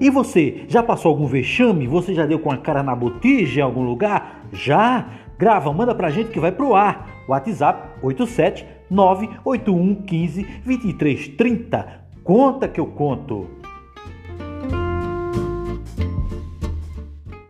E você, já passou algum vexame? Você já deu com a cara na botija em algum lugar? Já? Grava, manda pra gente que vai pro ar. WhatsApp 87 981 15 23 30. Conta que eu conto.